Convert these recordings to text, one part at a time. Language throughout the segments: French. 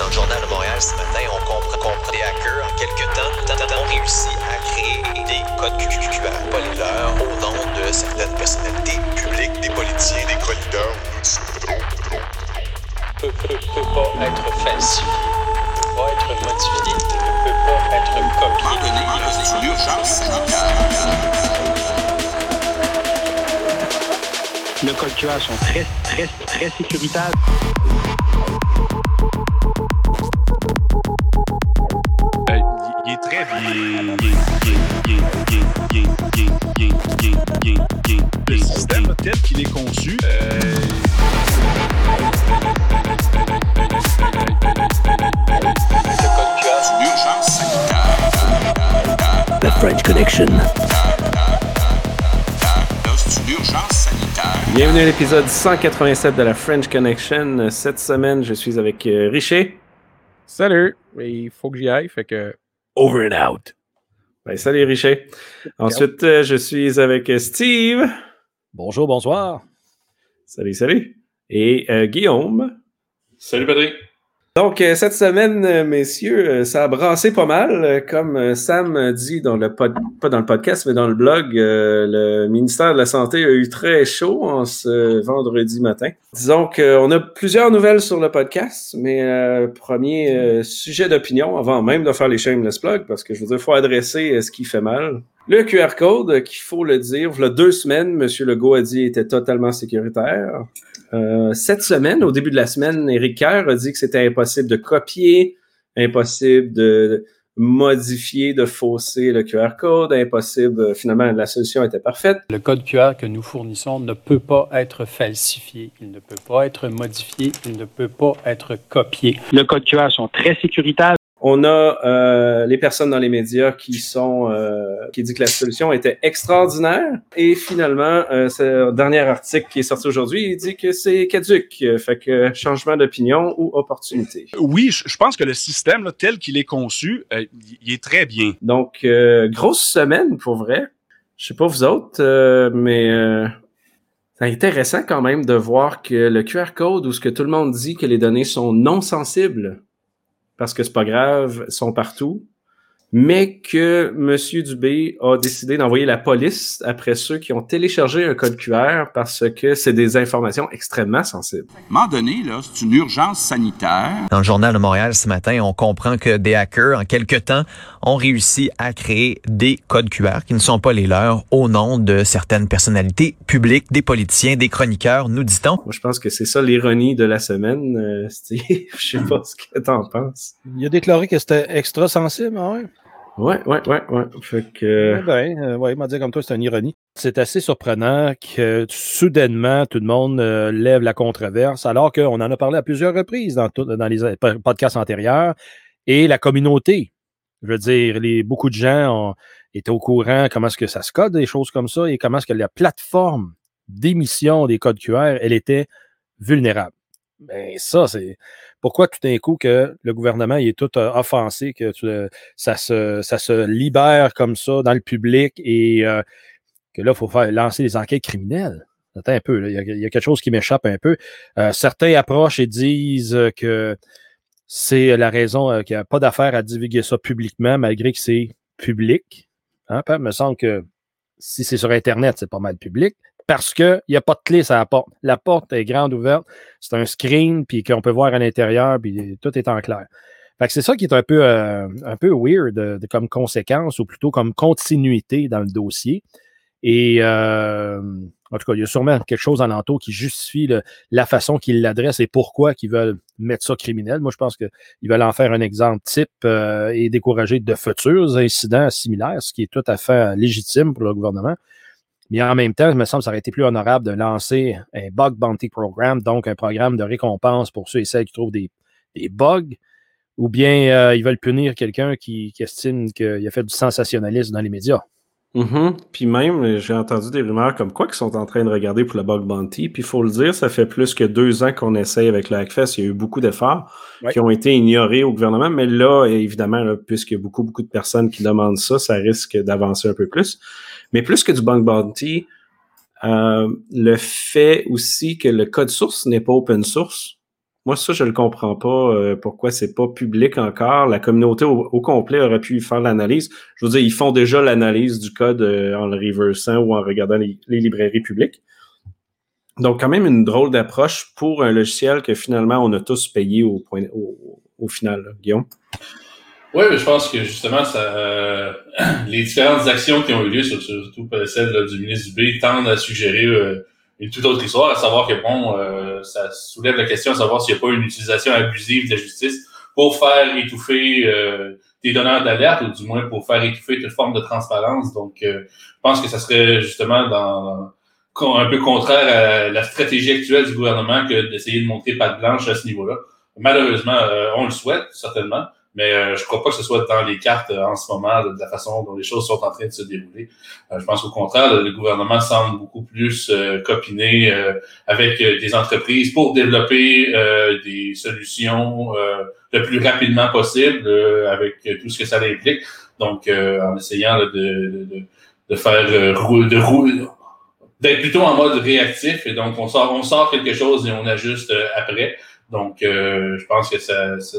Dans le journal de Montréal ce matin, on comprend qu'on des hackers en quelques temps ont réussi à créer des codes QR, pas les leurs, au nom de certaines personnalités publiques, des politiciens, des chroniqueurs. Peut, peut, peut pas être falsifié, peut pas être modifié, ne peut pas être copié. l'urgence Le code QR sont très, très, très sécuritaires. Bienvenue à l'épisode 187 de la French Connection. Cette semaine, je suis avec euh, Richer. Salut! Mais il faut que j'y aille, fait que. Over and out. Ben, salut Richer. Ensuite, euh, je suis avec euh, Steve. Bonjour, bonsoir. Salut, salut. Et euh, Guillaume. Salut Patrick. Donc, euh, cette semaine, euh, messieurs, euh, ça a brassé pas mal. Comme Sam dit dans le pod, pas dans le podcast, mais dans le blog, le ministère de la Santé a eu très chaud en ce vendredi matin. Disons qu'on a plusieurs nouvelles sur le podcast, mais euh, premier euh, sujet d'opinion, avant même de faire les shameless plugs, parce que je veux dire, faut adresser ce qui fait mal. Le QR code, qu'il faut le dire, il y a deux semaines, M. Legault a dit était totalement sécuritaire. Euh, cette semaine, au début de la semaine, Éric Kerr a dit que c'était impossible de copier, impossible de modifier, de fausser le QR code, impossible. Finalement, la solution était parfaite. Le code QR que nous fournissons ne peut pas être falsifié, il ne peut pas être modifié, il ne peut pas être copié. Le code QR sont très sécuritaires. On a euh, les personnes dans les médias qui sont euh, qui dit que la solution était extraordinaire. Et finalement euh, ce dernier article qui est sorti aujourd'hui il dit que c'est caduque Euh, fait que changement d'opinion ou opportunité. Oui, je pense que le système là, tel qu'il est conçu, euh, il- est très bien. donc euh, grosse semaine pour vrai. Je sais pas vous autres euh, mais euh, c'est intéressant quand même de voir que le QR code où ce que tout le monde dit que les données sont non sensibles parce que c'est pas grave, sont partout, mais que M. Dubé a décidé d'envoyer la police après ceux qui ont téléchargé un code QR parce que c'est des informations extrêmement sensibles. À un moment donné, là, c'est une urgence sanitaire. Dans le journal de Montréal ce matin, on comprend que des hackers, en quelques temps, ont réussi à créer des codes QR qui ne sont pas les leurs au nom de certaines personnalités publiques, des politiciens, des chroniqueurs, nous dit-on. Moi, je pense que c'est ça l'ironie de la semaine, euh, Steve. Je sais pas ce que t'en penses. Il a déclaré que c'était extra sensible, ah ouais. Ouais, ouais, ouais. Fait que... Eh ben, euh, ouais, m'a dit comme toi, c'est une ironie. C'est assez surprenant que soudainement, tout le monde euh, lève la controverse, alors qu'on en a parlé à plusieurs reprises dans, dans les euh, podcasts antérieurs. Et la communauté, je veux dire, les, beaucoup de gens ont, étaient au courant comment est-ce que ça se code, des choses comme ça, et comment est-ce que la plateforme d'émission des codes QR, elle était vulnérable. Ben, ça, c'est pourquoi tout d'un coup que le gouvernement il est tout euh, offensé, que euh, ça, se, ça se libère comme ça dans le public et euh, que là, il faut faire lancer des enquêtes criminelles? Attends un peu, il, y a, quelque chose qui m'échappe un peu. Euh, certains approchent et disent que c'est la raison qu'il n'y a pas d'affaire à divulguer ça publiquement, malgré que c'est public. Hein, il me semble que si c'est sur Internet, c'est pas mal public. Parce qu'il n'y a pas de clé sur la porte. La porte est grande ouverte. C'est un screen, puis qu'on peut voir à l'intérieur, puis tout est en clair. C'est ça qui est un peu, euh, un peu weird de- comme conséquence, ou plutôt comme continuité dans le dossier. Et euh, en tout cas, il y a sûrement quelque chose en entour qui justifie la façon qu'ils l'adressent et pourquoi qu'ils veulent mettre ça criminel. Moi, je pense qu'ils veulent en faire un exemple type euh, et décourager de futurs incidents similaires, ce qui est tout à fait légitime pour le gouvernement. Mais en même temps, il me semble que ça aurait été plus honorable de lancer un bug bounty program, donc un programme de récompense pour ceux et celles qui trouvent des, des bugs, ou bien euh, ils veulent punir quelqu'un qui, qui estime qu'il a fait du sensationnalisme dans les médias. Mhm. Puis même, j'ai entendu des rumeurs comme quoi qu'ils sont en train de regarder pour le bug bounty. Puis il faut le dire, ça fait plus que deux ans qu'on essaye avec le Hackfest. Il y a eu beaucoup d'efforts Ouais. qui ont été ignorés au gouvernement. Mais là, évidemment, puisqu'il y a beaucoup, beaucoup de personnes qui demandent ça, ça risque d'avancer un peu plus. Mais plus que du bug bounty, euh, le fait aussi que le code source n'est pas open source Moi, ça, je ne le comprends pas. euh, pourquoi c'est pas public encore? La communauté au, complet aurait pu faire l'analyse. Je veux dire, ils font déjà l'analyse du code euh, en le reversant ou en regardant les, librairies publiques. Donc, quand même une drôle d'approche pour un logiciel que finalement on a tous payé au, final. Guillaume. Oui, je pense que justement, ça, euh, les différentes actions qui ont eu lieu, sur- surtout celle là, du ministre Dubé, tendent à suggérer euh, une toute autre histoire, à savoir que bon, euh, ça soulève la question à savoir s'il n'y a pas une utilisation abusive de la justice pour faire étouffer euh, des donneurs d'alerte, ou du moins pour faire étouffer toute forme de transparence. Donc, euh, je pense que ça serait justement dans con- un peu contraire à la stratégie actuelle du gouvernement que d'essayer de montrer patte blanche à ce niveau-là. Malheureusement, euh, on le souhaite, certainement, mais euh, je crois pas que ce soit dans les cartes euh, en ce moment de, de la façon dont les choses sont en train de se dérouler. Euh, je pense qu'au contraire, le, gouvernement semble beaucoup plus euh, copiné euh, avec euh, des entreprises pour développer des solutions le plus rapidement possible avec tout ce que ça implique. Donc, en essayant là, de, de, de- faire de rou- d'être plutôt en mode réactif et donc on sort on sort quelque chose et on ajuste après. Donc, je pense que ça, ça-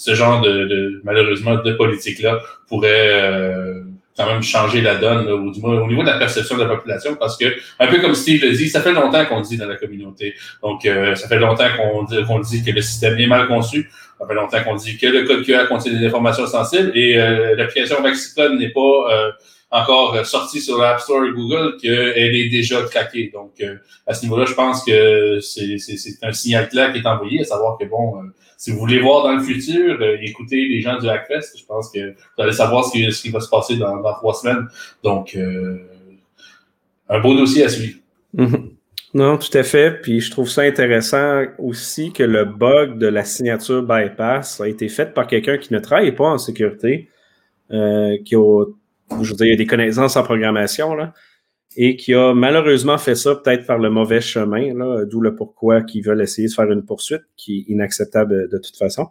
ce genre de, de malheureusement de politique là pourrait euh, quand même changer la donne là, au niveau de la perception de la population parce que un peu comme Steve le dit, ça fait longtemps qu'on dit dans la communauté. Donc, euh, ça fait longtemps qu'on dit, qu'on dit que le système est mal conçu. Ça fait longtemps qu'on dit que le code QR contient des informations sensibles et euh, l'application Vaxicode n'est pas euh, encore sortie sur l'App Store et Google, qu'elle est déjà craquée. Donc, euh, à ce niveau-là, je pense que c'est un signal clair qui est envoyé, à savoir que, bon, euh, si vous voulez voir dans le futur, euh, écoutez les gens du Hackfest, je pense que vous allez savoir ce qui, va se passer dans, trois semaines. Donc, euh, un beau dossier à suivre. Mhm. Non, tout à fait. Puis je trouve ça intéressant aussi que le bug de la signature bypass a été fait par quelqu'un qui ne travaille pas en sécurité, euh, qui a, a des connaissances en programmation, là, et qui a malheureusement fait ça peut-être par le mauvais chemin, d'où le pourquoi qu'ils veulent essayer de faire une poursuite qui est inacceptable de toute façon.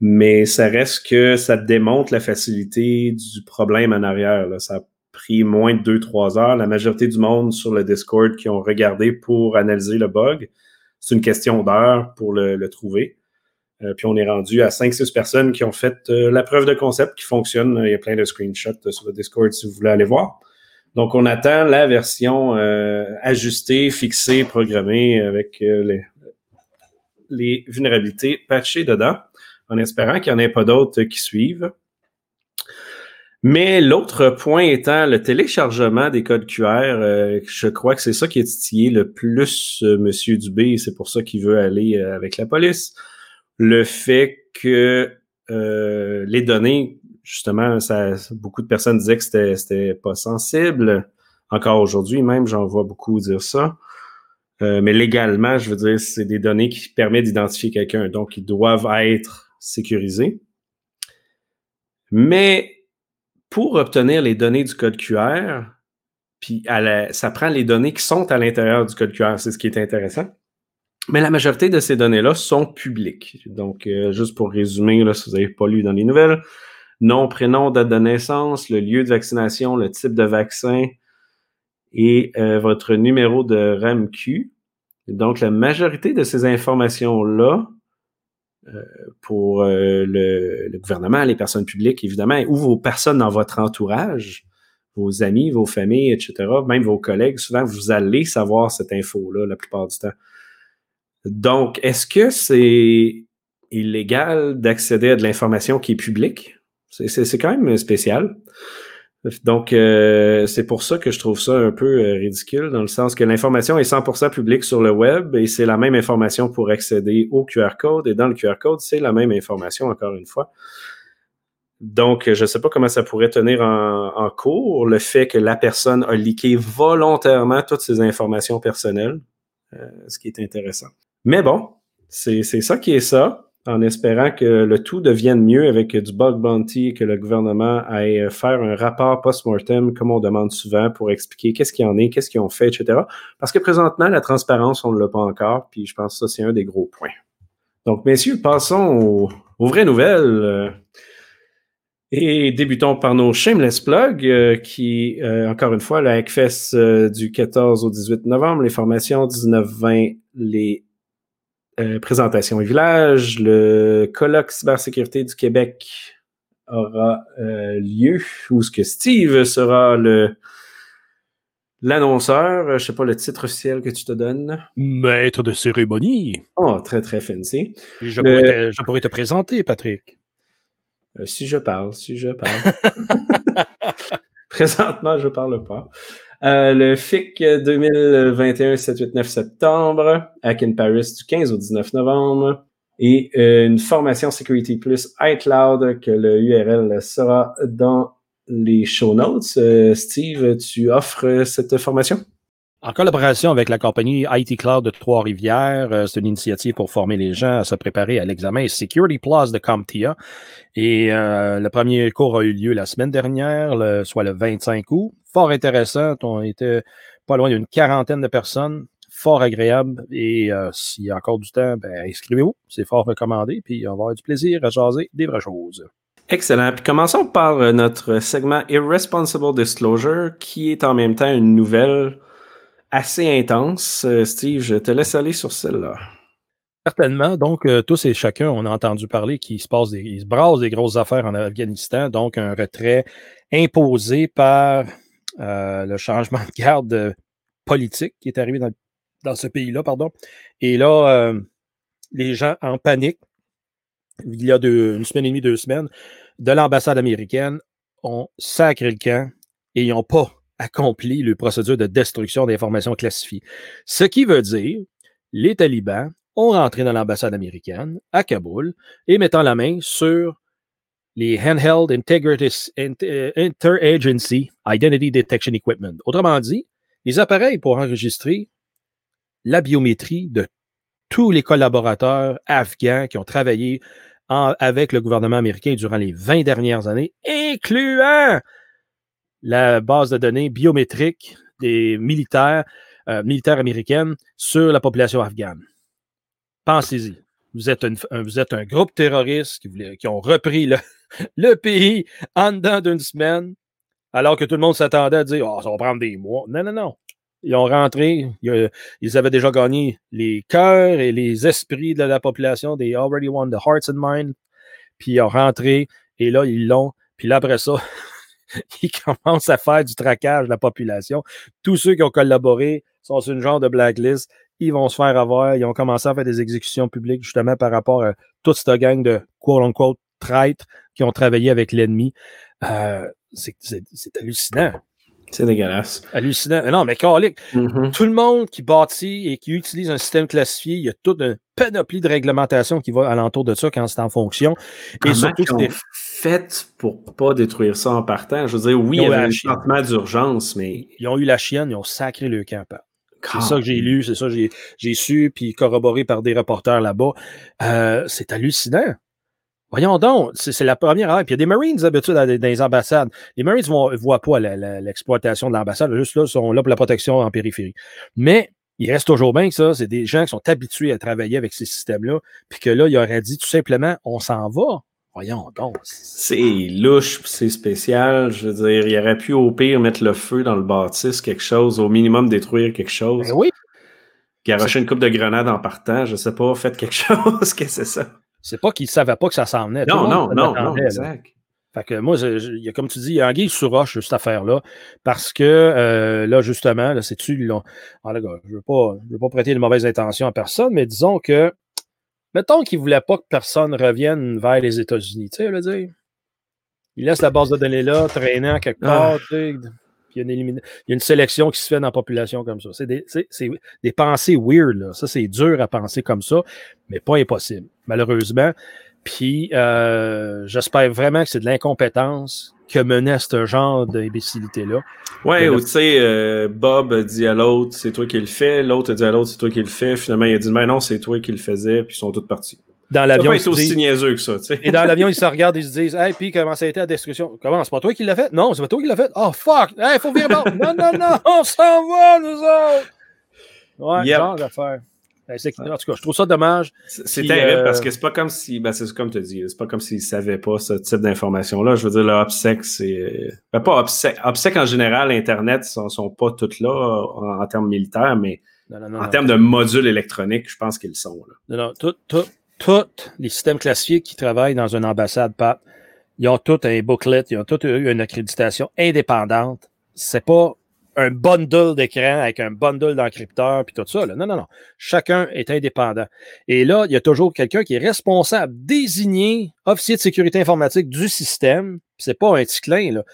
Mais ça reste que ça démontre la facilité du problème en arrière. Là. Ça a pris moins de 2-3 heures. La majorité du monde sur le Discord qui ont regardé pour analyser le bug, c'est une question d'heure pour le, le trouver. Euh, puis on est rendu à 5-6 personnes qui ont fait euh, la preuve de concept qui fonctionne. Il y a plein de screenshots euh, sur le Discord si vous voulez aller voir. Donc on attend la version euh, ajustée, fixée, programmée avec euh, les, les vulnérabilités patchées dedans, en espérant qu'il n'y en ait pas d'autres qui suivent. Mais l'autre point étant le téléchargement des codes QR, euh, je crois que c'est ça qui a titillé le plus euh, Monsieur Dubé, c'est pour ça qu'il veut aller euh, avec la police. Le fait que les données, justement, ça, beaucoup de personnes disaient que c'était, c'était pas sensible. Encore aujourd'hui, même, j'en vois beaucoup dire ça. Euh, mais légalement, je veux dire, c'est des données qui permettent d'identifier quelqu'un, donc ils doivent être sécurisés. Mais pour obtenir les données du code QR, puis ça prend les données qui sont à l'intérieur du code QR, c'est ce qui est intéressant. Mais la majorité de ces données-là sont publiques. Donc, euh, juste pour résumer, là, si vous n'avez pas lu dans les nouvelles, nom, prénom, date de naissance, le lieu de vaccination, le type de vaccin et euh, votre numéro de RAMQ. Donc, la majorité de ces informations-là, euh, pour euh, le, le, gouvernement, les personnes publiques, évidemment, ou vos personnes dans votre entourage, vos amis, vos familles, etc., même vos collègues, souvent, vous allez savoir cette info-là la plupart du temps. Donc, est-ce que c'est illégal d'accéder à de l'information qui est publique? C'est quand même spécial. Donc, euh, c'est pour ça que je trouve ça un peu euh, ridicule, dans le sens que l'information est 100% publique sur le web et c'est la même information pour accéder au QR code. Et dans le QR code, c'est la même information, encore une fois. Donc, je ne sais pas comment ça pourrait tenir en, cours, le fait que la personne a leaké volontairement toutes ses informations personnelles, euh, ce qui est intéressant. Mais bon, c'est ça qui est ça en espérant que le tout devienne mieux avec du bug bounty que le gouvernement aille faire un rapport post-mortem, comme on demande souvent, pour expliquer qu'est-ce qu'il y en est, qu'est-ce qu'ils ont fait, etc. Parce que présentement, la transparence, on ne l'a pas encore, puis je pense que ça, c'est un des gros points. Donc, messieurs, passons aux, aux vraies nouvelles. Et débutons par nos shameless plugs, euh, qui, euh, encore une fois, la Hackfest euh, du 14 au 18 novembre, les formations 19-20, les euh, présentation et village. Le colloque cybersécurité du Québec aura euh, lieu, où ce que Steve sera le l'annonceur. Je sais pas le titre officiel que tu te donnes. Maître de cérémonie. Oh, très, très fancy. Je, Le- pourrais, te, je pourrais te présenter, Patrick. Euh, si je parle, si je parle. Présentement, je parle pas. Euh, le FIC 2021 7-8-9 septembre, Hack in Paris du 15 au 19 novembre. Et euh, une formation Security Plus iCloud que le URL sera dans les show notes. Euh, Steve, tu offres cette formation? En collaboration avec la compagnie IT Cloud de Trois-Rivières, euh, c'est une initiative pour former les gens à se préparer à l'examen Security Plus de CompTIA. Et euh, le premier cours a eu lieu la semaine dernière, le- soit le 25 août. Fort intéressant. On était pas loin d'une quarantaine de personnes. Fort agréable. Et euh, s'il y a encore du temps, ben, inscrivez-vous. C'est fort recommandé. Puis on va avoir du plaisir à jaser des vraies choses. Excellent. Puis commençons par euh, notre segment Irresponsible Disclosure, qui est en même temps une nouvelle assez intense. Euh, Steve, je te laisse aller sur celle-là. Certainement. Donc, euh, tous et chacun, on a entendu parler qu'il se passe des, il se brasse des grosses affaires en Afghanistan. Donc, un retrait imposé par euh, le changement de garde politique qui est arrivé dans, ce pays-là, pardon. Et là, les gens en panique, il y a deux- une semaine et demie, deux semaines, de l'ambassade américaine ont sacré le camp et ils n'ont pas accompli le procédure de destruction d'informations classifiées. Ce qui veut dire, les talibans ont rentré dans l'ambassade américaine à Kaboul et mettant la main sur les Handheld Inter- Interagency Identity Detection Equipment. Autrement dit, les appareils pour enregistrer la biométrie de tous les collaborateurs afghans qui ont travaillé avec le gouvernement américain durant les 20 dernières années, incluant la base de données biométrique des militaires, euh, militaires américaines sur la population afghane. Pensez-y. Vous êtes, vous êtes un groupe terroriste qui, qui ont repris le, le pays en dedans d'une semaine, alors que tout le monde s'attendait à dire oh, ça va prendre des mois. Non, non, non. Ils ont rentré, ils avaient déjà gagné les cœurs et les esprits de la population. They already won the hearts and minds. Puis ils ont rentré, et là, ils l'ont. Puis là, après ça, ils commencent à faire du traquage de la population. Tous ceux qui ont collaboré sont sur une genre de blacklist. Ils vont se faire avoir. Ils ont commencé à faire des exécutions publiques justement par rapport à toute cette gang de quote-unquote traîtres qui ont travaillé avec l'ennemi. Euh, c'est hallucinant. C'est dégueulasse. Hallucinant. Non, mais calique, Mhm. tout le monde qui bâtit et qui utilise un système classifié, il y a toute une panoplie de réglementation qui va alentour de ça quand c'est en fonction. Et surtout, ils ont c'est- fait pour pas détruire ça en partant? Je veux dire, oui, il y avait un chienne. sentiment d'urgence, mais ils ont eu la chienne, ils ont sacré le camp. C'est Ah, ça que j'ai lu, c'est ça que j'ai- su, puis corroboré par des reporters là-bas. Euh, c'est hallucinant. Voyons donc, c'est c'est la première heure. Puis il y a des Marines d'habitude dans, les ambassades. Les Marines ne voient pas l'exploitation de l'ambassade, juste là, ils sont là pour la protection en périphérie. Mais il reste toujours bien que ça, c'est des gens qui sont habitués à travailler avec ces systèmes-là, puis que là, il aurait dit tout simplement, on s'en va. Voyons donc. C'est louche, c'est spécial. Je veux dire, il aurait pu au pire mettre le feu dans le bâtisse, quelque chose, au minimum détruire quelque chose. Ben oui, Garocher une coupe de grenades en partant, je sais pas, faites quelque chose, qu'est-ce que c'est ça? c'est pas qu'ils ne savaient pas que ça s'en venait. Non, non, non, non, exact. Fait que moi, il y a, comme tu dis, il y a anguille sous roche sur cette affaire-là. Parce que euh, là, justement, là, c'est-tu, l'ont- Ah, là, je ne veux, pas- je veux pas prêter de mauvaises intentions à personne, mais disons que mettons qu'ils ne voulaient pas que personne revienne vers les États-Unis. Tu sais, je veux dire. Ils laissent la base de données là, traîner en quelque part, tu sais, puis il y, a une élimina- il y a une sélection qui se fait dans la population comme ça. C'est des, c'est- c'est des pensées weird, là. Ça, c'est dur à penser comme ça, mais pas impossible, malheureusement. Puis euh, j'espère vraiment que c'est de l'incompétence que menait ce genre d'imbécilité-là. Ouais, Mais ou tu sais, euh, Bob a dit à l'autre, c'est toi qui le fais, l'autre a dit à l'autre, c'est toi qui le fais. Finalement, il a dit, mais non, c'est toi qui le faisais, puis ils sont tous partis. Dans l'avion, ils aussi niaiseux que ça, tu sais. et dans l'avion, ils se regardent et ils se disent Hey, puis comment ça a été la destruction? Comment C'est pas toi qui l'as fait? Non, c'est pas toi qui l'as fait. Oh fuck Hey, faut virer bord. Non, non, non, on s'en va, nous autres Ouais, Yep. genre d'affaire. C'est- En tout cas, je trouve ça dommage. C'est terrible euh, parce que c'est pas comme si, ben c'est comme tu dit, c'est pas comme s'ils savaient pas ce type d'information-là. Je veux dire, le OPSEC, c'est. Ben pas OPSEC. OPSEC en général, Internet sont, sont pas toutes là en, en termes militaires, mais Non, non, non, En termes de modules électroniques, je pense qu'ils le sont. Là. Non, non, tout- tout- tous les systèmes classifiés qui travaillent dans une ambassade, Pat, ils ont tous un booklet, ils ont tous eu une accréditation indépendante. C'est pas un bundle d'écran avec un bundle d'encrypteurs puis tout ça. là. Non, non, non. Chacun est indépendant. Et là, il y a toujours quelqu'un qui est responsable, désigné officier de sécurité informatique du système. C'est pas un petit clin, là.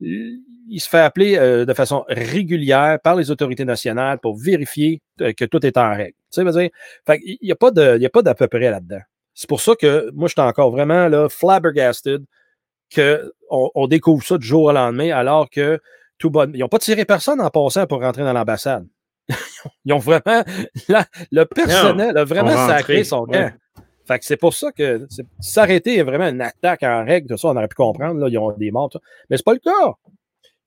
Il se fait appeler euh, de façon régulière par les autorités nationales pour vérifier euh, que tout est en règle. Tu sais, je dire, n'y il y a pas d'à peu près là-dedans. C'est pour ça que moi, je suis encore vraiment là, flabbergasted qu'on on découvre ça du jour au lendemain, alors que tout bon. Ils n'ont pas tiré personne en passant pour rentrer dans l'ambassade. Ils ont vraiment. la- le personnel a vraiment sacré son ouais. camp. Fait que c'est pour ça que s'arrêter est vraiment une attaque en règle, tout ça, on aurait pu comprendre. Là, ils ont des morts, tout ça. mais c'est pas le cas.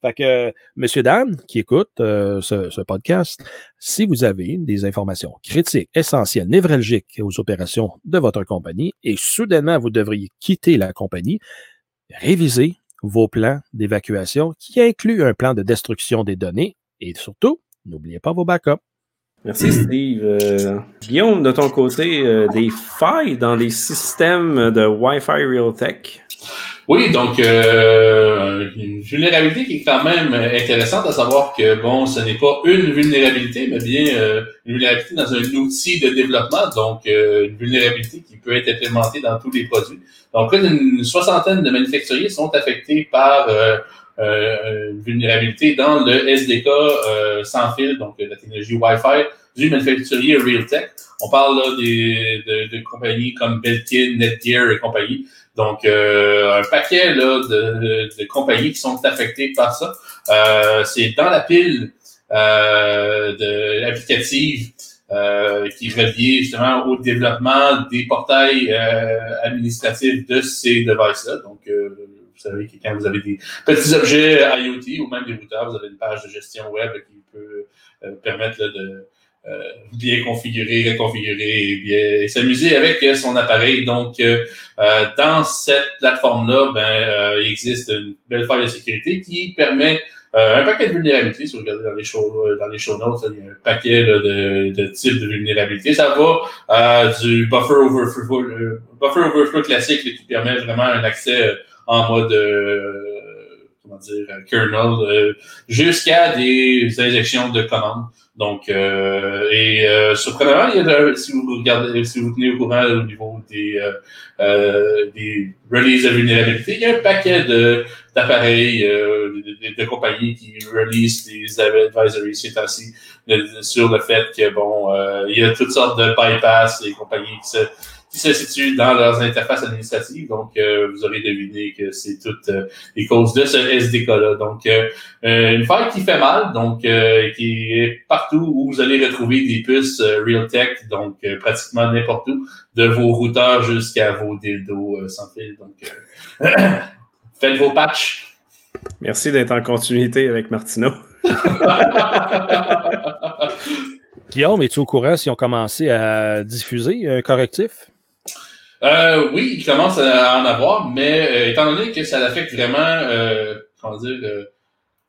Fait que, euh, messieurs, dames, qui écoutent euh, ce, ce podcast, si vous avez des informations critiques, essentielles, névralgiques aux opérations de votre compagnie et soudainement vous devriez quitter la compagnie, révisez vos plans d'évacuation qui incluent un plan de destruction des données et surtout, n'oubliez pas vos backups. Merci, Steve. Euh, Guillaume, de ton côté, euh, des failles dans les systèmes de Wi-Fi Realtek? Oui, donc euh, une vulnérabilité qui est quand même intéressante à savoir que bon, ce n'est pas une vulnérabilité, mais bien euh, une vulnérabilité dans un outil de développement, donc euh, une vulnérabilité qui peut être implémentée dans tous les produits. Donc, près d'une soixantaine de manufacturiers sont affectés par euh, euh, une vulnérabilité dans le SDK euh, sans fil, donc la technologie Wi-Fi du manufacturier Realtek. On parle là des, de, de compagnies comme Belkin, Netgear et compagnie. Donc, euh, un paquet là, de, de compagnies qui sont affectées par ça. Euh, c'est dans la pile euh, de applicative euh, qui reliée justement au développement des portails euh, administratifs de ces devices-là. Donc, euh, vous savez que quand vous avez des petits objets IoT ou même des routeurs, vous avez une page de gestion web qui peut permettre là, de bien configurer, reconfigurer et bien et s'amuser avec euh, son appareil. Donc, euh, euh, dans cette plateforme-là, ben, euh, il existe une belle faille de sécurité qui permet euh, un paquet de vulnérabilités. Si vous regardez dans les show, euh, dans les show notes, il y a un paquet là, de, de types de vulnérabilités. Ça va euh, du buffer overflow, euh, buffer overflow classique qui permet vraiment un accès euh, en mode euh, comment dire euh, kernel euh, jusqu'à des injections de commandes. Donc, euh, et euh, surprenamment, il y a si vous regardez, si vous tenez au courant au niveau des, euh, euh, des releases de vulnérabilité, il y a un paquet de d'appareils, euh, de, de- de compagnies qui release des advisories ces temps-ci de- sur le fait que bon, euh, il y a toutes sortes de bypass et compagnies qui se qui se situent dans leurs interfaces administratives. Donc, euh, vous aurez deviné que c'est toutes euh, les causes de ce SDK-là. Donc, euh, une faille qui fait mal, donc euh, qui est partout où vous allez retrouver des puces euh, Realtek, donc euh, pratiquement n'importe où, de vos routeurs jusqu'à vos dildos euh, sans fil. Donc, euh, faites vos patchs. Merci d'être en continuité avec Martineau. Guillaume, es-tu au courant s'ils ont commencé à diffuser un correctif? Euh, oui, il commence à en avoir, mais euh, étant donné que ça l'affecte vraiment, euh, comment dire, euh,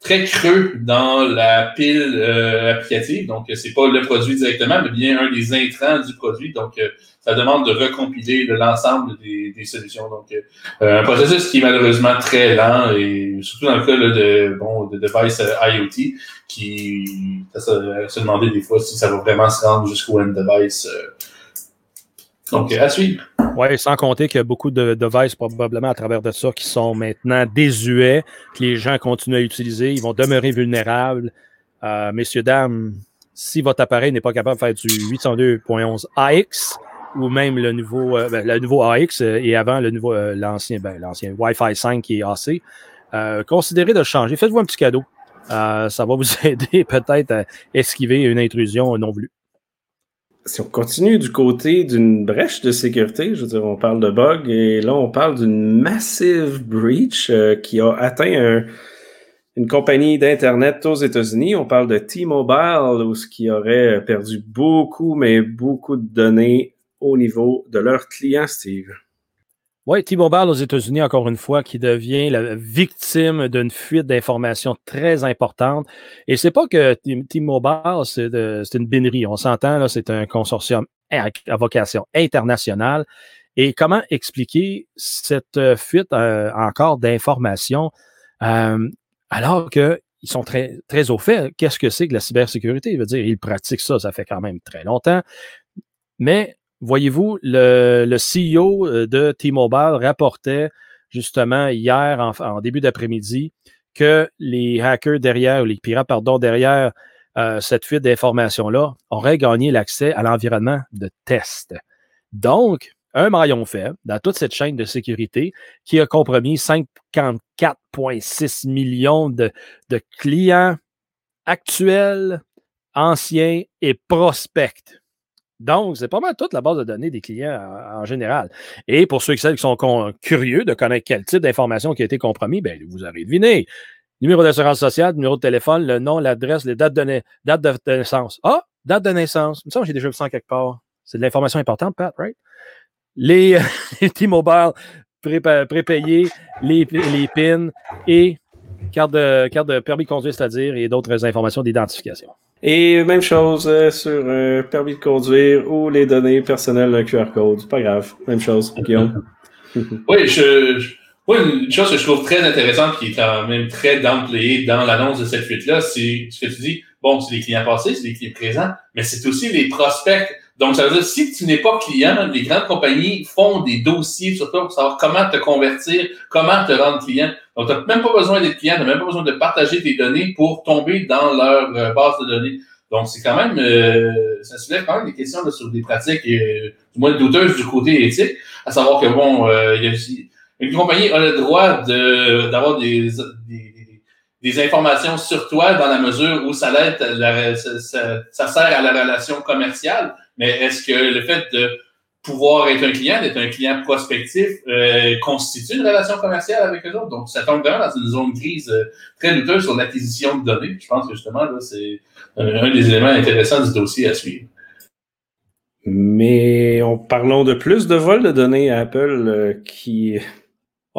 très creux dans la pile euh, applicative, donc euh, c'est pas le produit directement, mais bien un des intrants du produit, donc ça demande de recompiler l'ensemble des, des solutions. Donc, un processus qui est malheureusement très lent et surtout dans le cas là, de bon de device IoT, qui ça, se demander des fois si ça va vraiment se rendre jusqu'au end device. Donc, à suivre. Oui, sans compter qu'il y a beaucoup de devices probablement à travers de ça qui sont maintenant désuets, que les gens continuent à utiliser, ils vont demeurer vulnérables. Euh, messieurs, dames, si votre appareil n'est pas capable de faire du 802.11 AX ou même le nouveau, euh, ben, le nouveau AX euh, et avant le nouveau, euh, l'ancien, ben, l'ancien Wi-Fi 5 qui est AC, considérez de changer. Faites-vous un petit cadeau. Ça va vous aider peut-être à esquiver une intrusion non voulue. Si on continue du côté d'une brèche de sécurité, je veux dire, on parle de bug et là, on parle d'une massive breach euh, qui a atteint un- une compagnie d'Internet aux États-Unis. On parle de T-Mobile, où ce qui aurait perdu beaucoup, mais beaucoup de données au niveau de leurs clients, Steve. Oui, T-Mobile aux États-Unis, encore une fois, qui devient la victime d'une fuite d'informations très importante. Et c'est pas que T-Mobile, c'est une binerie. On s'entend, c'est un consortium à vocation internationale. Et comment expliquer cette euh, fuite euh, encore d'informations? Euh, alors qu'ils sont très, très au fait? Qu'est-ce que c'est que la cybersécurité? Il veut dire, ils pratiquent ça, ça fait quand même très longtemps. Mais voyez-vous, le, le CEO de T-Mobile rapportait justement hier, en, début d'après-midi, que les hackers derrière, ou les pirates, pardon, derrière cette fuite d'informations-là auraient gagné l'accès à l'environnement de test. Donc, un maillon faible dans toute cette chaîne de sécurité qui a compromis 54,6 millions de, clients actuels, anciens et prospects. Donc, c'est pas mal toute la base de données des clients en, général. Et pour ceux celles qui sont curieux de connaître quel type d'information qui a été compromis, ben, vous avez deviné. Numéro d'assurance sociale, numéro de téléphone, le nom, l'adresse, les dates de, date de, naissance. Ah, date de naissance. Il me semble que j'ai déjà vu ça quelque part. C'est de l'information importante, Pat, right? les, T-Mobile prépayés, les, les PIN et carte de, carte de permis de conduire, c'est-à-dire, et d'autres informations d'identification. Et même chose euh, sur un permis de conduire ou les données personnelles d'un QR code. Pas grave. Même chose, Guillaume. oui, je, une chose que je trouve très intéressante qui est quand même très d'employé dans l'annonce de cette fuite-là, c'est ce que tu dis. Bon, c'est les clients passés, c'est les clients présents, mais c'est aussi les prospects donc, ça veut dire si tu n'es pas client, les grandes compagnies font des dossiers sur toi pour savoir comment te convertir, comment te rendre client. Donc, tu n'as même pas besoin d'être client, tu n'as même pas besoin de partager tes données pour tomber dans leur euh, base de données. Donc, c'est quand même, euh, ça soulève quand même des questions sur des pratiques euh, du moins douteuses du côté éthique, à savoir que bon, il y a, une compagnie a le droit d'avoir des, des des informations sur toi dans la mesure où ça, ça, ça, sert à la relation commerciale, mais est-ce que le fait de pouvoir être un client, d'être un client prospectif, euh, constitue une relation commerciale avec eux autres? Donc, ça tombe vraiment dans une zone grise euh, très douteuse sur l'acquisition de données. Je pense que justement, là, c'est un, des éléments intéressants du dossier à suivre. Mais en parlons de plus de vols de données à Apple euh, qui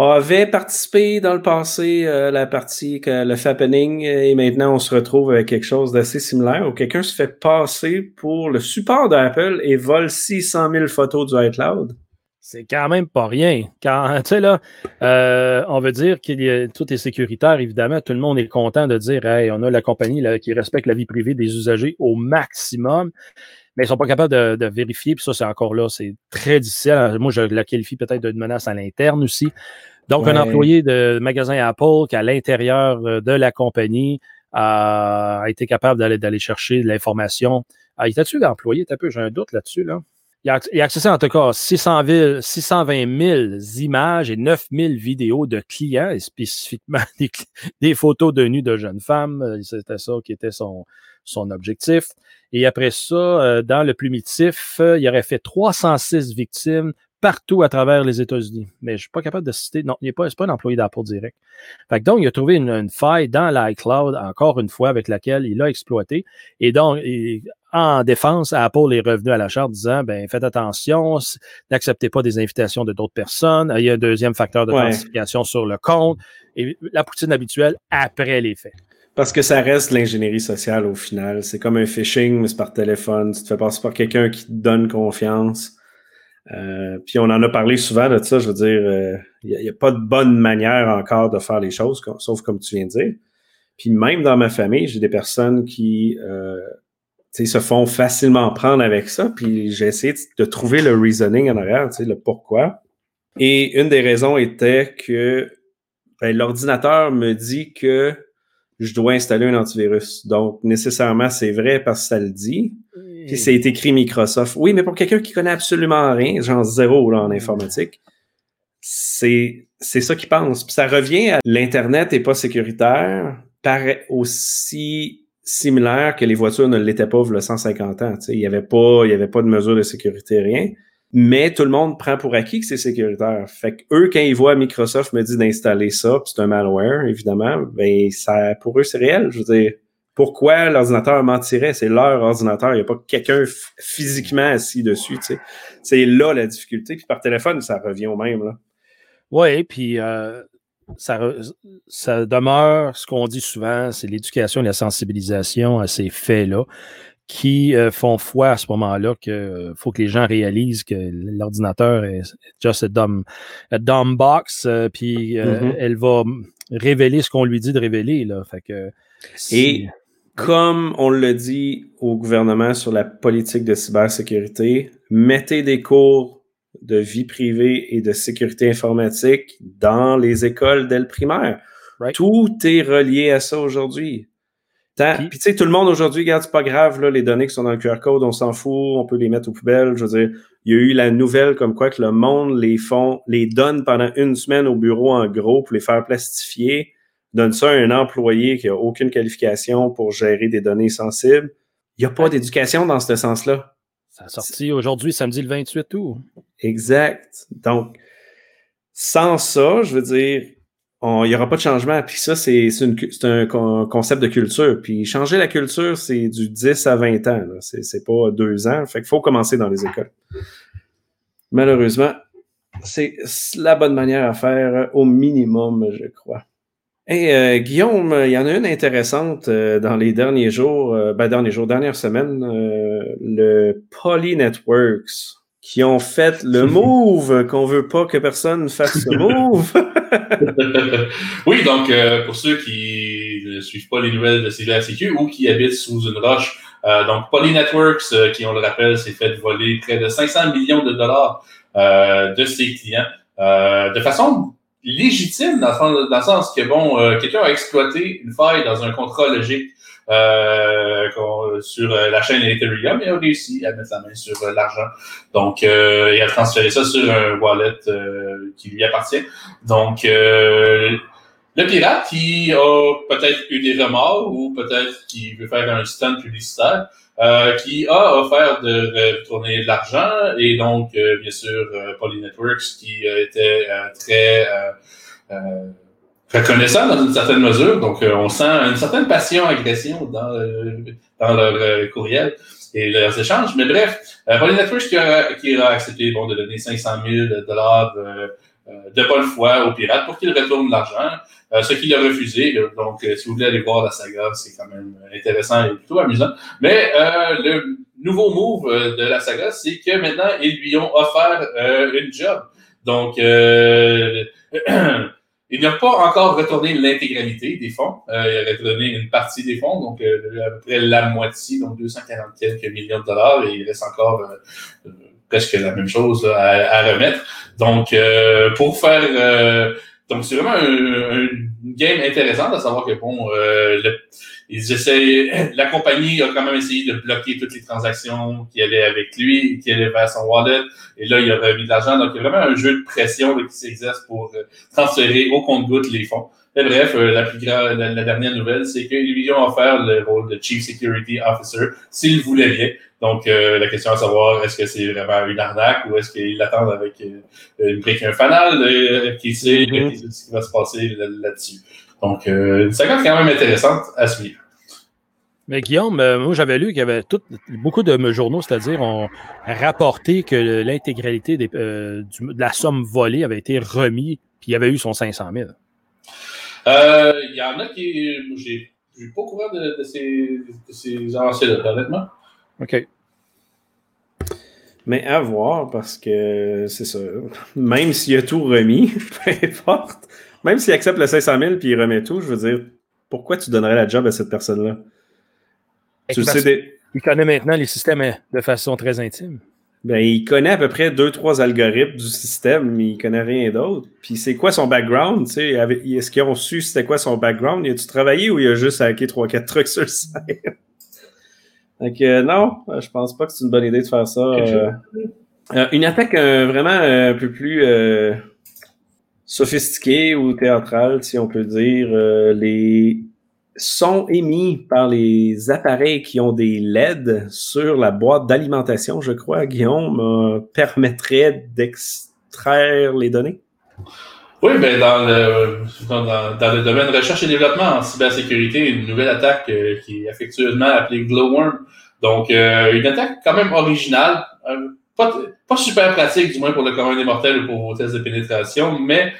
avait participé dans le passé euh, la partie que le Fappening et maintenant on se retrouve avec quelque chose d'assez similaire où quelqu'un se fait passer pour le support d'Apple et vole 600 000 photos du iCloud. C'est quand même pas rien. Quand, tu sais, là, euh, on veut dire que tout est sécuritaire, évidemment. Tout le monde est content de dire, hey, on a la compagnie qui respecte la vie privée des usagers au maximum mais ils sont pas capables de, vérifier. Puis ça, c'est encore là, c'est très difficile. Moi, je la qualifie peut-être d'une menace à l'interne aussi. Donc, un employé de magasin Apple qui, à l'intérieur euh, de la compagnie, a, été capable d'aller, chercher de l'information. Ah, il était-tu l'employé? un peu, j'ai un doute là-dessus, là. Il a, il a, accessé en tout cas 600 000, 620 000 images et 9 000 vidéos de clients, et spécifiquement des, des photos de nus de jeunes femmes. C'était ça qui était son, son objectif. Et après ça, euh, dans le plumitif, euh, il aurait fait 306 victimes partout à travers les États-Unis. Mais je ne suis pas capable de citer. Non, il n'est pas, pas un employé d'Apple direct. Fait donc, il a trouvé une, faille dans l'iCloud, encore une fois, avec laquelle il a exploité. Et donc, en défense, Apple est revenu à la charte disant ben faites attention, n'acceptez pas des invitations de d'autres personnes. Il y a un deuxième facteur d'authentification sur le compte. Et la poutine habituelle après les faits. Parce que ça reste l'ingénierie sociale au final. C'est comme un phishing, mais c'est par téléphone. Tu te fais passer par quelqu'un qui te donne confiance. Euh, puis on en a parlé souvent de ça. Je veux dire, il euh, n'y a, pas de bonne manière encore de faire les choses, sauf comme tu viens de dire. Puis même dans ma famille, j'ai des personnes qui euh, se font facilement prendre avec ça. Puis j'ai essayé de trouver le reasoning en arrière, le pourquoi. Et une des raisons était que ben, l'ordinateur me dit que je dois installer un antivirus. Donc, nécessairement, c'est vrai parce que ça le dit. C'est écrit Microsoft. Oui, mais pour quelqu'un qui connaît absolument rien, genre zéro en informatique, c'est, ça qu'il pense. Puis ça revient à l'Internet n'est pas sécuritaire, paraît aussi similaire que les voitures ne l'étaient pas il y a 150 ans. Il n'y avait, pas, avait pas de mesure de sécurité, rien mais tout le monde prend pour acquis que c'est sécuritaire. Fait que eux, quand ils voient Microsoft me dit d'installer ça, c'est un malware, évidemment, ben ça, pour eux, c'est réel. Je veux dire, pourquoi l'ordinateur mentirait? C'est leur ordinateur, il n'y a pas quelqu'un physiquement assis dessus, tu sais. C'est là la difficulté. Puis par téléphone, ça revient au même, là. Oui, puis euh, ça, ça demeure ce qu'on dit souvent, c'est l'éducation et la sensibilisation à ces faits-là qui euh, font foi à ce moment-là que faut que les gens réalisent que l'ordinateur est just a dumb, a dumb box, euh, puis euh, Mhm. elle va révéler ce qu'on lui dit de révéler. Là. Fait que, Et comme on le dit au gouvernement sur la politique de cybersécurité, mettez des cours de vie privée et de sécurité informatique dans les écoles dès le primaire. Right. Tout est relié à ça aujourd'hui. Puis- Puis tu sais, tout le monde aujourd'hui, regarde, c'est pas grave, là, les données qui sont dans le QR code, on s'en fout, on peut les mettre aux poubelles. Je veux dire, il y a eu la nouvelle comme quoi que le monde les font, les donne pendant une semaine au bureau en gros pour les faire plastifier, donne ça à un employé qui a aucune qualification pour gérer des données sensibles. Il n'y a pas d'éducation dans ce sens-là. ça a sorti aujourd'hui, samedi le 28 août. Exact. Donc, sans ça, je veux dire, il n'y aura pas de changement. Puis ça, c'est un con- concept de culture. Puis changer la culture, c'est du 10 à 20 ans. C'est pas deux ans. Fait qu'il faut commencer dans les écoles. Malheureusement, c'est c'est la bonne manière à faire euh, au minimum, je crois. Et euh, Guillaume, il y en a une intéressante euh, dans les derniers jours, euh, ben, derniers jours, dernières semaines, le Poly Networks, qui ont fait le move qu'on veut pas que personne fasse ce move. oui, donc pour ceux qui ne suivent pas les nouvelles de CVRCQ ou qui habitent sous une roche, donc Poly Networks, qui on le rappelle, s'est fait voler près de 500 millions de dollars de ses clients de façon légitime dans le sens, que bon, euh, quelqu'un a exploité une faille dans un contrat logique euh, sur euh, la chaîne Ethereum et a réussi à mettre la main sur euh, l'argent. Donc, euh, il a transféré ça sur un wallet euh, qui lui appartient. Donc, le pirate qui a peut-être eu des remords ou peut-être qui veut faire un stunt publicitaire, euh, qui a offert de retourner de l'argent et donc, euh, bien sûr, euh, Poly Networks qui euh, était euh, très reconnaissant dans une certaine mesure. Donc, euh, on sent une certaine passion, agression dans, euh, dans leur euh, et leurs échanges. Mais bref, euh, Poly Networks qui a, qui a accepté bon, de donner 500 000 dollars de, euh, de bonne foi au pirate pour qu'il retourne l'argent, euh, ce qu'il a refusé. Donc, euh, si vous voulez aller voir la saga, c'est quand même intéressant et plutôt amusant. Mais le nouveau move de la saga, c'est que maintenant, ils lui ont offert une job. Donc, euh, il n'a pas encore retourné l'intégralité des fonds. Euh, il a retourné une partie des fonds, donc euh, à peu près la moitié, donc 240 quelques millions de dollars, et il reste encore presque la même chose à, à remettre. Donc, euh, pour faire... euh, donc, c'est vraiment un, un game intéressant de savoir que, bon, euh, le- ils essaient... La compagnie a quand même essayé de bloquer toutes les transactions qui allaient avec lui, qui allaient vers son wallet, et là, il a remis de l'argent. Donc, il y a vraiment un jeu de pression là, qui s'exerce pour euh, transférer au compte-goutte les fonds. Mais bref, euh, la plus grande, la, la dernière nouvelle, c'est qu'ils lui ont offert le rôle de Chief Security Officer s'il voulait bien. Donc, euh, la question à savoir, est-ce que c'est vraiment une arnaque ou est-ce qu'ils l'attendent avec euh, une brique un fanal, euh, qui sait Mhm. ce qui va se passer là- là-dessus. Donc, euh, une saga quand même intéressante à suivre. Mais Guillaume, moi j'avais lu qu'il y avait tout- beaucoup de journaux, c'est-à-dire ont rapporté que l'intégralité de la somme volée avait été remis, puis il y avait eu son 500 000. Euh, Il y en a qui... moi, J'ai j'ai pas courant de, de ces, de ces avancées-là, honnêtement. OK. Mais à voir, parce que c'est ça. Même s'il a tout remis, peu importe. Même s'il accepte le 500 000 puis il remet tout, je veux dire, pourquoi tu donnerais la job à cette personne-là? Tu sais, des- Il connaît maintenant les systèmes euh, de façon très intime. Ben, il connaît à peu près deux, trois algorithmes du système, mais il connaît rien d'autre. Puis c'est quoi son background? tu sais? Avec- Est-ce qu'ils ont su c'était quoi son background? Il a-tu travaillé ou il a juste hacké trois, quatre trucs sur le site? Donc, euh, non, je pense pas que c'est une bonne idée de faire ça. euh. Euh, une attaque euh, vraiment un peu plus sophistiquée ou théâtrale, si on peut dire. Les sons émis par les appareils qui ont des LED sur la boîte d'alimentation, je crois, Guillaume, euh, permettrait d'extraire les données? Oui, ben dans le, dans, le domaine recherche et développement en cybersécurité, une nouvelle attaque euh, qui est affectueusement appelée Glowworm. Donc, euh, une attaque quand même originale, pas, pas super pratique, du moins pour le commun des mortels ou pour vos tests de pénétration, mais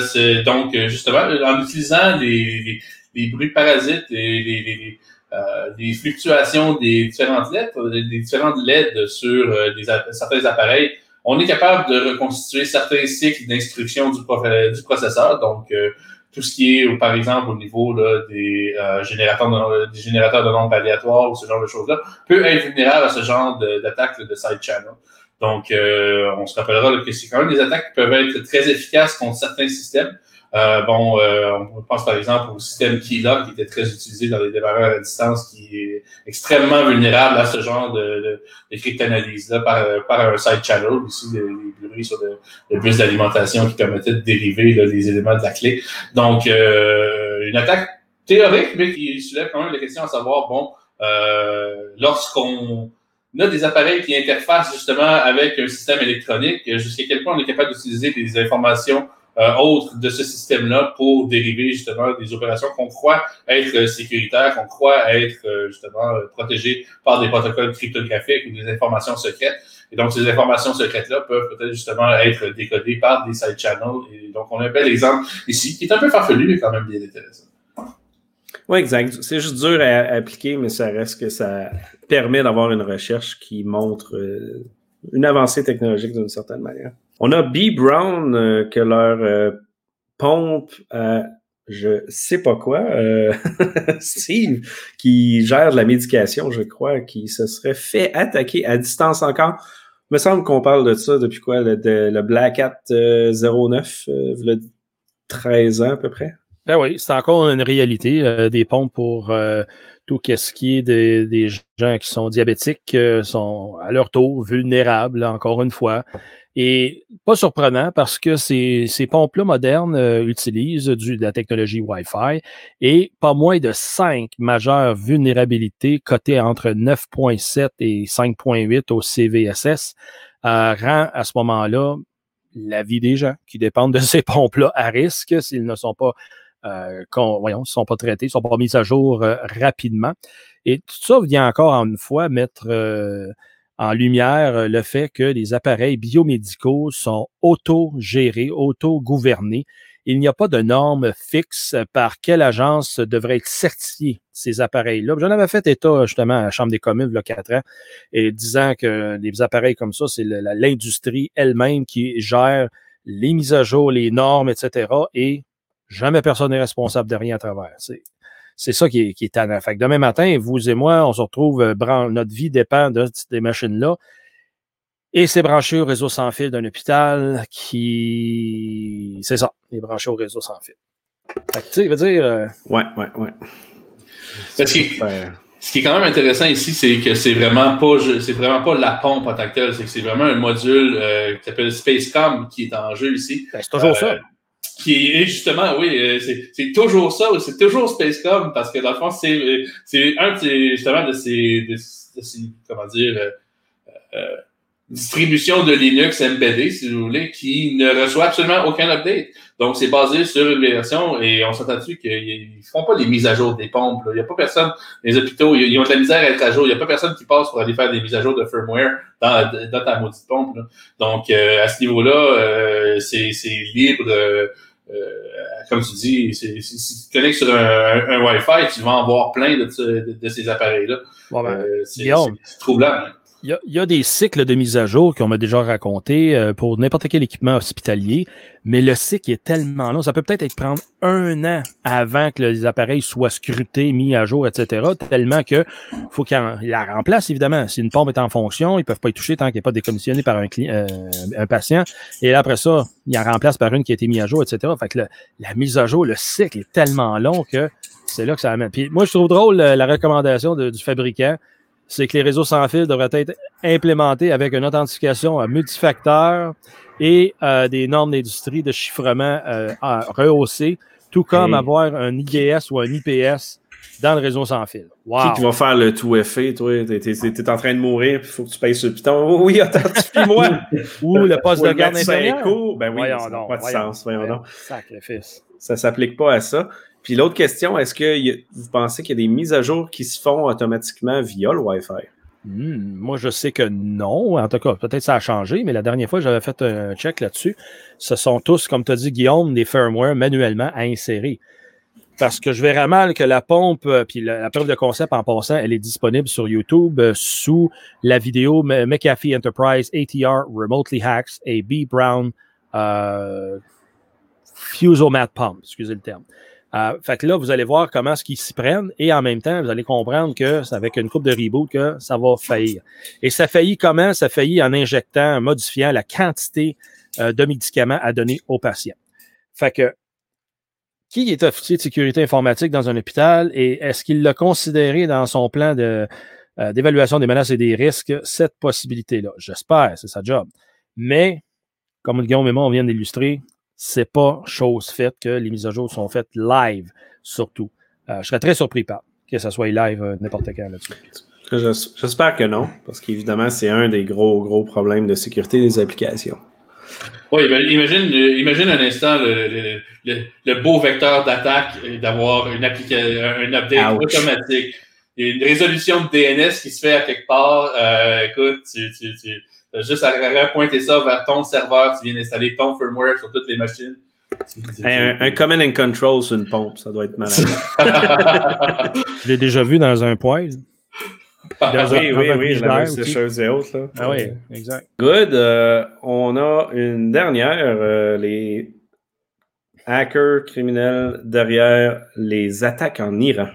c'est donc justement en utilisant les, les, bruits parasites et les, euh, fluctuations des différentes lettres, des différentes LED sur euh, des, certains appareils, on est capable de reconstituer certains cycles d'instruction du, du, processeur. Donc, euh, tout ce qui est, par exemple, au niveau là, des, euh, générateurs de, des générateurs de nombres aléatoires ou ce genre de choses-là, peut être vulnérable à ce genre d'attaque de, side channel. Donc, euh, on se rappellera que c'est quand même des attaques qui peuvent être très efficaces contre certains systèmes. Euh, bon, euh, on pense par exemple au système Keylog qui était très utilisé dans les démarreurs à distance, qui est extrêmement vulnérable à ce genre de, de, cryptanalyse-là par, par un side channel, ici des, bruits sur le, bus d'alimentation qui permettait de dériver là, les éléments de la clé. Donc, euh, une attaque théorique, mais qui soulève quand même la question à savoir, bon, euh, lorsqu'on a des appareils qui interfacent justement avec un système électronique, jusqu'à quel point on est capable d'utiliser des informations euh, autres de ce système-là pour dériver justement des opérations qu'on croit être sécuritaires, qu'on croit être euh, justement protégées par des protocoles cryptographiques ou des informations secrètes. Et donc, ces informations secrètes-là peuvent peut-être justement être décodées par des side channels. Et donc, on a un bel exemple ici, qui est un peu farfelu, mais quand même bien intéressant. Oui, exact. C'est juste dur à, appliquer, mais ça reste que ça permet d'avoir une recherche qui montre euh, une avancée technologique d'une certaine manière. On a B. Brown, euh, que leur euh, pompe à je sais pas quoi, euh, Steve, qui gère de la médication, je crois, qui se serait fait attaquer à distance encore. Il me semble qu'on parle de ça depuis quoi, le, le Black Hat 09, le 13 ans à peu près. Ben oui, c'est encore une réalité. des pompes pour tout ce qui est des, des, gens qui sont diabétiques sont à leur tour vulnérables, encore une fois. Et pas surprenant parce que ces, ces pompes-là modernes euh, utilisent du, de la technologie Wi-Fi et pas moins de cinq majeures vulnérabilités cotées entre 9.7 et 5.8 au CVSS euh, rend à ce moment-là la vie des gens qui dépendent de ces pompes-là à risque s'ils ne sont pas euh, voyons, sont pas traités, sont pas mis à jour euh, rapidement. Et tout ça vient encore une fois mettre en lumière euh, le fait que les appareils biomédicaux sont auto-gérés, auto-gouvernés. Il n'y a pas de normes fixes par quelle agence devrait être certifiée ces appareils-là. J'en avais fait état justement à la Chambre des communes il y a quatre ans et disant que des appareils comme ça, c'est l'industrie elle-même qui gère les mises à jour, les normes, etc. Et jamais personne n'est responsable de rien à travers. C'est ça qui est, qui est tannant. Fait que demain matin, vous et moi, on se retrouve, euh, notre vie dépend de ces machines-là. Et c'est branché au réseau sans fil d'un hôpital qui. C'est ça, est branché au réseau sans fil. Fait que, tu sais, veut dire. Euh, ouais, ouais, ouais. Ce qui, ce qui est quand même intéressant ici, c'est que c'est vraiment pas c'est vraiment pas la pompe en tant que telle, c'est que c'est vraiment un module euh, qui s'appelle Spacecom qui est en jeu ici. Ben, c'est toujours ça qui est justement, oui, euh, c'est toujours ça, c'est toujours Spacecom, parce que dans le fond, c'est un de justement de ces, de, ces comment dire, euh, euh, distributions de Linux MBD, si vous voulez, qui ne reçoit absolument aucun update. Donc, c'est basé sur une version et on s'entend dessus qu'ils ne font pas les mises à jour des pompes. Il n'y a pas personne, les hôpitaux, ils ont de la misère à être à jour. Il n'y a pas personne qui passe pour aller faire des mises à jour de firmware dans, dans ta maudite pompe. Donc, à ce niveau-là, c'est libre. Euh, comme tu dis, si tu connectes sur un, Wi-Fi, tu vas en voir plein de, ces appareils-là. Ben, euh, c'est troublant. Hein. Il y, a, des cycles de mise à jour qu'on m'a déjà raconté euh, pour n'importe quel équipement hospitalier, mais le cycle est tellement long. Ça peut peut-être être prendre un an avant que les appareils soient scrutés, mis à jour, etc. Tellement que faut qu'ils la remplacent, évidemment. Si une pompe est en fonction, ils peuvent pas y toucher tant qu'elle n'est pas décommissionnée par un, euh, un patient. Et après ça, ils la remplacent par une qui a été mise à jour, etc. Fait que la mise à jour, le cycle est tellement long que c'est là que ça amène. Puis moi, je trouve drôle euh, la recommandation du fabricant c'est que les réseaux sans fil devraient être implémentés avec une authentification à multifacteur et euh, des normes d'industrie de chiffrement euh, rehaussées, tout comme avoir un IDS ou un IPS dans le réseau sans fil. Qui, va faire le tout effet, toi? T'es, es, en train de mourir, il faut que tu payes le piton. Oh oui, authentifie-moi! ou le poste de garde inférieur. Ben oui, ça n'a pas de sens. Voyons donc. Sacrifice. Ça ne s'applique pas à ça. Puis l'autre question, est-ce que vous pensez qu'il y a des mises à jour qui se font automatiquement via le Wi-Fi? Hmm, moi, je sais que non. En tout cas, peut-être ça a changé, mais la dernière fois, j'avais fait un check là-dessus. Ce sont tous, comme tu as dit, Guillaume, des firmware manuellement à insérer. Parce que je verrais mal que la pompe, euh, puis la, preuve de concept en passant, elle est disponible sur YouTube euh, sous la vidéo McAfee Enterprise ATR Remotely Hacks et B. Brown euh, Fusomat Pump, excusez le terme. Euh, fait que là, vous allez voir comment est-ce qu'ils s'y prennent et en même temps, vous allez comprendre que c'est avec une coupe de reboot que ça va faillir. Et ça faillit comment? Ça faillit en injectant, en modifiant la quantité euh, de médicaments à donner aux patients. Fait que qui est officier de sécurité informatique dans un hôpital et est-ce qu'il l'a considéré dans son plan de, euh, d'évaluation des menaces et des risques, cette possibilité-là? J'espère, c'est sa job. Mais, comme Guillaume et moi, on vient d'illustrer, c'est pas chose faite que les mises à jour sont faites live, surtout. Euh, je serais très surpris par que ça soit live euh, n'importe quand là-dessus. Je- J'espère que non, parce qu'évidemment, c'est un des gros, gros problèmes de sécurité des applications. Oui, imagine, imagine un instant le, le, le, le beau vecteur d'attaque d'avoir une application, un update Ouch. automatique. Une résolution de DNS qui se fait à quelque part. Euh, écoute, tu, tu, tu juste à pointer ça vers ton serveur, tu viens d'installer ton firmware sur toutes les machines. Un, un command and control sur une pompe, ça doit être malade. Je l'ai déjà vu dans un poêle. Dans un- oui, oui, oui, la sécheuse et autres. Là. Ah oui, exact. Good. Euh, on a une dernière, euh, les hackers criminels derrière les attaques en Iran.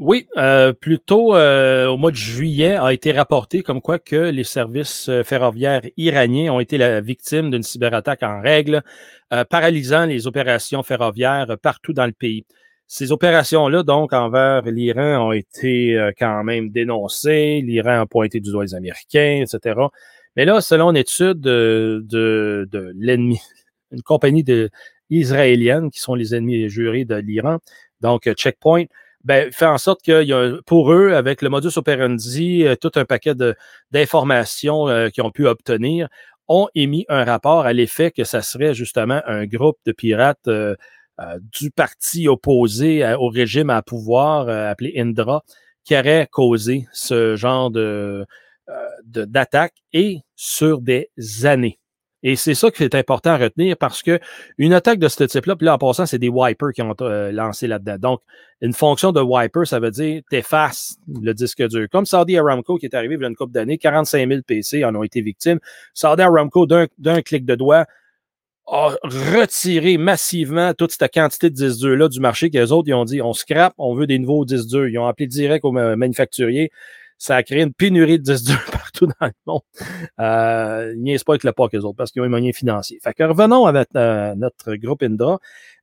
Oui, euh, plutôt euh, au mois de juillet a été rapporté comme quoi que les services euh, ferroviaires iraniens ont été la victime d'une cyberattaque en règle, euh, paralysant les opérations ferroviaires partout dans le pays. Ces opérations-là, donc, envers l'Iran ont été quand même dénoncées. L'Iran a pointé du doigt les Américains, etc. Mais là, selon une étude de, de, de l'ennemi, une compagnie de, israélienne, qui sont les ennemis jurés de l'Iran, donc Checkpoint, ben, fait en sorte qu'il y a, pour eux, avec le modus operandi, euh, tout un paquet de- d'informations euh, qu'ils ont pu obtenir, ont émis un rapport à l'effet que ça serait justement un groupe de pirates euh, du parti opposé au régime à pouvoir, appelé Indra, qui aurait causé ce genre de- d'attaque et sur des années. Et c'est ça qui est important à retenir parce que une attaque de ce type-là, puis là, en passant, c'est des wipers qui ont euh, lancé là-dedans. Donc, une fonction de wiper, ça veut dire t'effaces le disque dur. Comme Saudi Aramco qui est arrivé il y a une couple d'années, 45 000 PC en ont été victimes. Saudi Aramco, d'un clic de doigt, a retiré massivement toute cette quantité de disques durs-là du marché qu'eux autres, ils ont dit, on scrape, on veut des nouveaux disques durs. Ils ont appelé direct aux ma- manufacturiers. Ça a créé une pénurie de disques durs partout dans le monde. Euh, ils niaisent pas avec le pas qu'eux autres parce qu'ils ont un moyen financier. Fait que revenons à notre, euh, notre groupe Indra.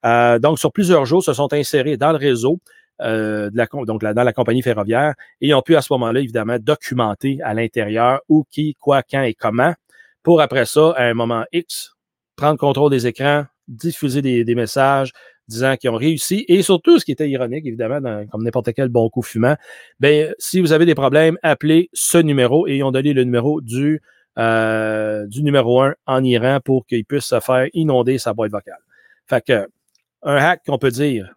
Euh, donc, sur plusieurs jours, se sont insérés dans le réseau, euh, de la, donc dans la compagnie ferroviaire, et ils ont pu à ce moment-là, évidemment, documenter à l'intérieur où, qui, quoi, quand et comment, pour après ça, à un moment X, prendre contrôle des écrans, diffuser des, des messages disant qu'ils ont réussi, et surtout, ce qui était ironique, évidemment, comme n'importe quel bon coup fumant, ben, si vous avez des problèmes, appelez ce numéro, et ils ont donné le numéro du, euh, du numéro 1 en Iran pour qu'il puisse se faire inonder sa boîte vocale. Fait que, un hack qu'on peut dire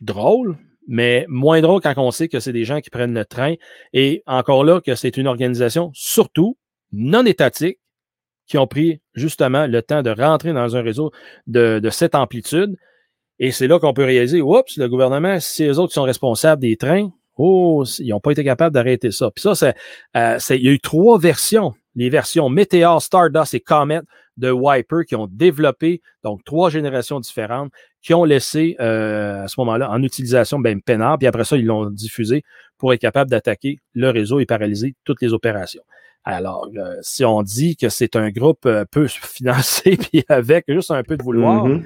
drôle, mais moins drôle quand on sait que c'est des gens qui prennent le train et encore là que c'est une organisation surtout non étatique qui ont pris justement le temps de rentrer dans un réseau de cette amplitude. Et c'est là qu'on peut réaliser, oups, le gouvernement, si les autres sont responsables des trains, oh, ils n'ont pas été capables d'arrêter ça. Puis ça, c'est, euh, c'est- il y a eu trois versions, les versions Meteor, Stardust et Comet de Wiper qui ont développé, donc trois générations différentes, qui ont laissé euh, à ce moment-là en utilisation ben, puis après ça, ils l'ont diffusé pour être capable d'attaquer le réseau et paralyser toutes les opérations. Alors, euh, si on dit que c'est un groupe euh, peu financé, puis avec juste un peu de vouloir, Mhm.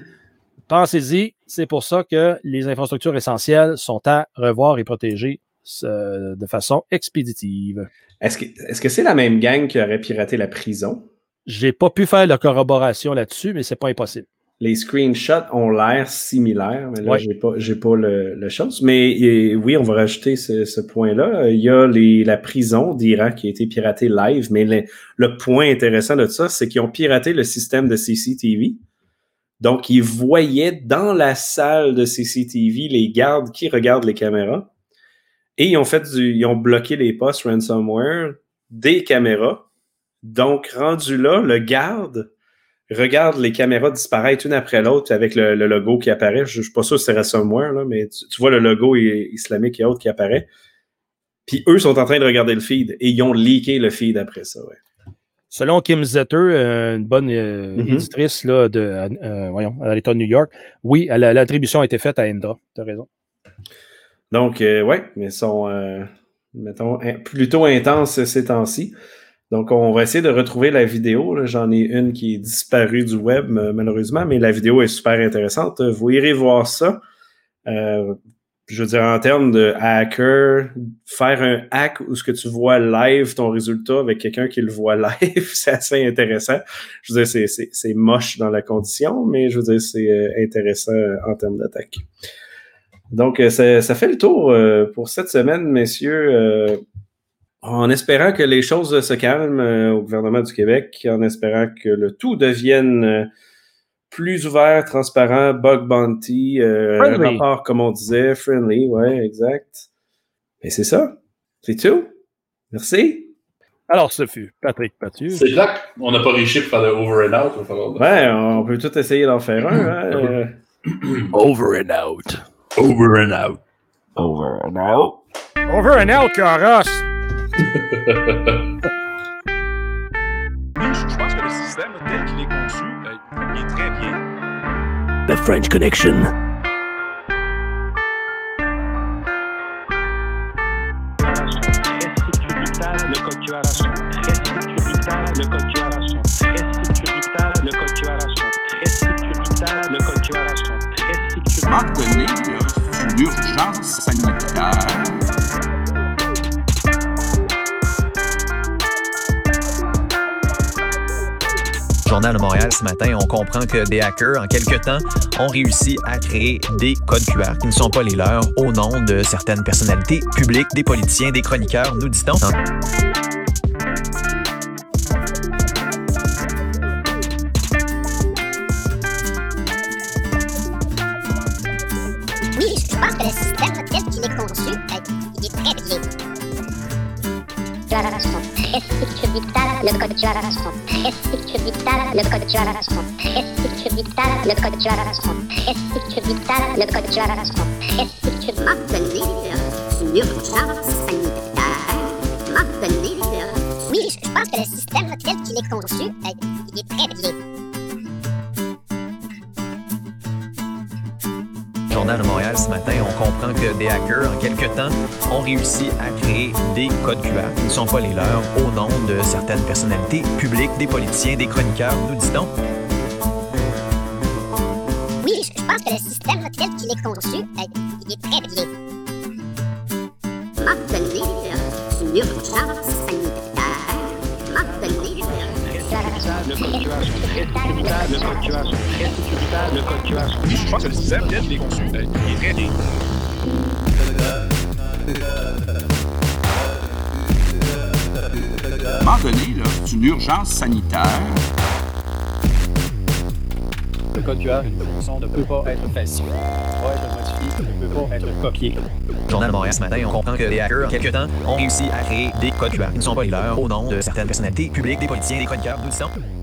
Pensez-y, c'est pour ça que les infrastructures essentielles sont à revoir et protéger euh, de façon expéditive. Est-ce que c'est la même gang qui aurait piraté la prison? J'ai pas pu faire la corroboration là-dessus, mais c'est pas impossible. Les screenshots ont l'air similaires, mais là, Ouais. j'ai pas, pas le, le chose. Mais et, oui, on va rajouter ce, ce point-là. Il y a les, la prison d'Iran qui a été piratée live, mais le, le point intéressant de ça, c'est qu'ils ont piraté le système de CCTV. Donc, ils voyaient dans la salle de CCTV les gardes qui regardent les caméras. Et ils ont fait du, ils ont bloqué les postes ransomware des caméras. Donc, rendu là, le garde regarde les caméras disparaître une après l'autre avec le, logo qui apparaît. Je, je suis pas sûr si c'est ransomware, mais tu, vois le logo islamique et autres qui apparaît. Puis eux sont en train de regarder le feed et ils ont leaké le feed après ça. Ouais. Selon Kim Zetter, euh, une bonne euh, Mhm. éditrice là, de, euh, voyons, à l'État de New York, oui, l'attribution a été faite à Indra. Tu as raison. Donc, euh, ouais, mais ils sont, mettons, plutôt intenses ces temps-ci. Donc, on va essayer de retrouver la vidéo. J'en ai une qui est disparue du web, malheureusement, mais la vidéo est super intéressante. Vous irez voir ça. Euh, je veux dire, en termes de hacker, faire un hack où ce que tu vois live ton résultat avec quelqu'un qui le voit live, c'est assez intéressant. Je veux dire, c'est- moche dans la condition, mais je veux dire, c'est euh, intéressant euh, en termes d'attaque. Donc, euh, ça, ça fait le tour pour cette semaine, messieurs. en espérant que les choses se calment au gouvernement du Québec, en espérant que le tout devienne plus ouvert, transparent, bug bounty, euh, rapport, comme on disait, friendly, ouais, exact. Et c'est ça. C'est tout. Merci. Alors, ce fut Patrick Pathieu. C'est là qu'on n'a pas réussi pour faire le over and out. Ouais, on peut tout essayer d'en faire un. hein, euh. Over and out. Over and out. Over and out. Over and out, Caras! French Connection. QR sont Journal de Montréal ce matin, on comprend que des hackers, en quelque temps, ont réussi à créer des codes QR qui ne sont pas les leurs au nom de certaines personnalités publiques, des politiciens, des chroniqueurs, nous dit-on. Le code code QR sont très sécuritaires. Le code sanitaire. Maintenir. Oui, je pense que le système tel qu'il est conçu, euh, il est très. Journal de Montréal ce matin, on comprend que des hackers, en quelque temps, ont réussi à créer des codes QR qui ne sont pas les leurs au nom de certaines personnalités publiques, des politiciens, des chroniqueurs, nous dit-on. Oui, je pense que le système tel qu'il est conçu, euh, il est très bien. Maintenir une urgence Le code QR sont très sécuritaires. Le code QR sont très sécuritaires. Le code QR sont Je pense que le système conçu, euh, il est très bien. À un moment donné, là, c'est une urgence sanitaire. Le code QR, une fonction ne peut pas être falsifié, ne peut pas être modifié, ne peut pas être copié. Journal de Montréal ce matin, on comprend que des hackers, en quelque temps, ont réussi à créer des codes QR qui ne sont pas les leurs au nom de certaines personnalités publiques, des politiciens, des chroniqueurs, nous dit-on.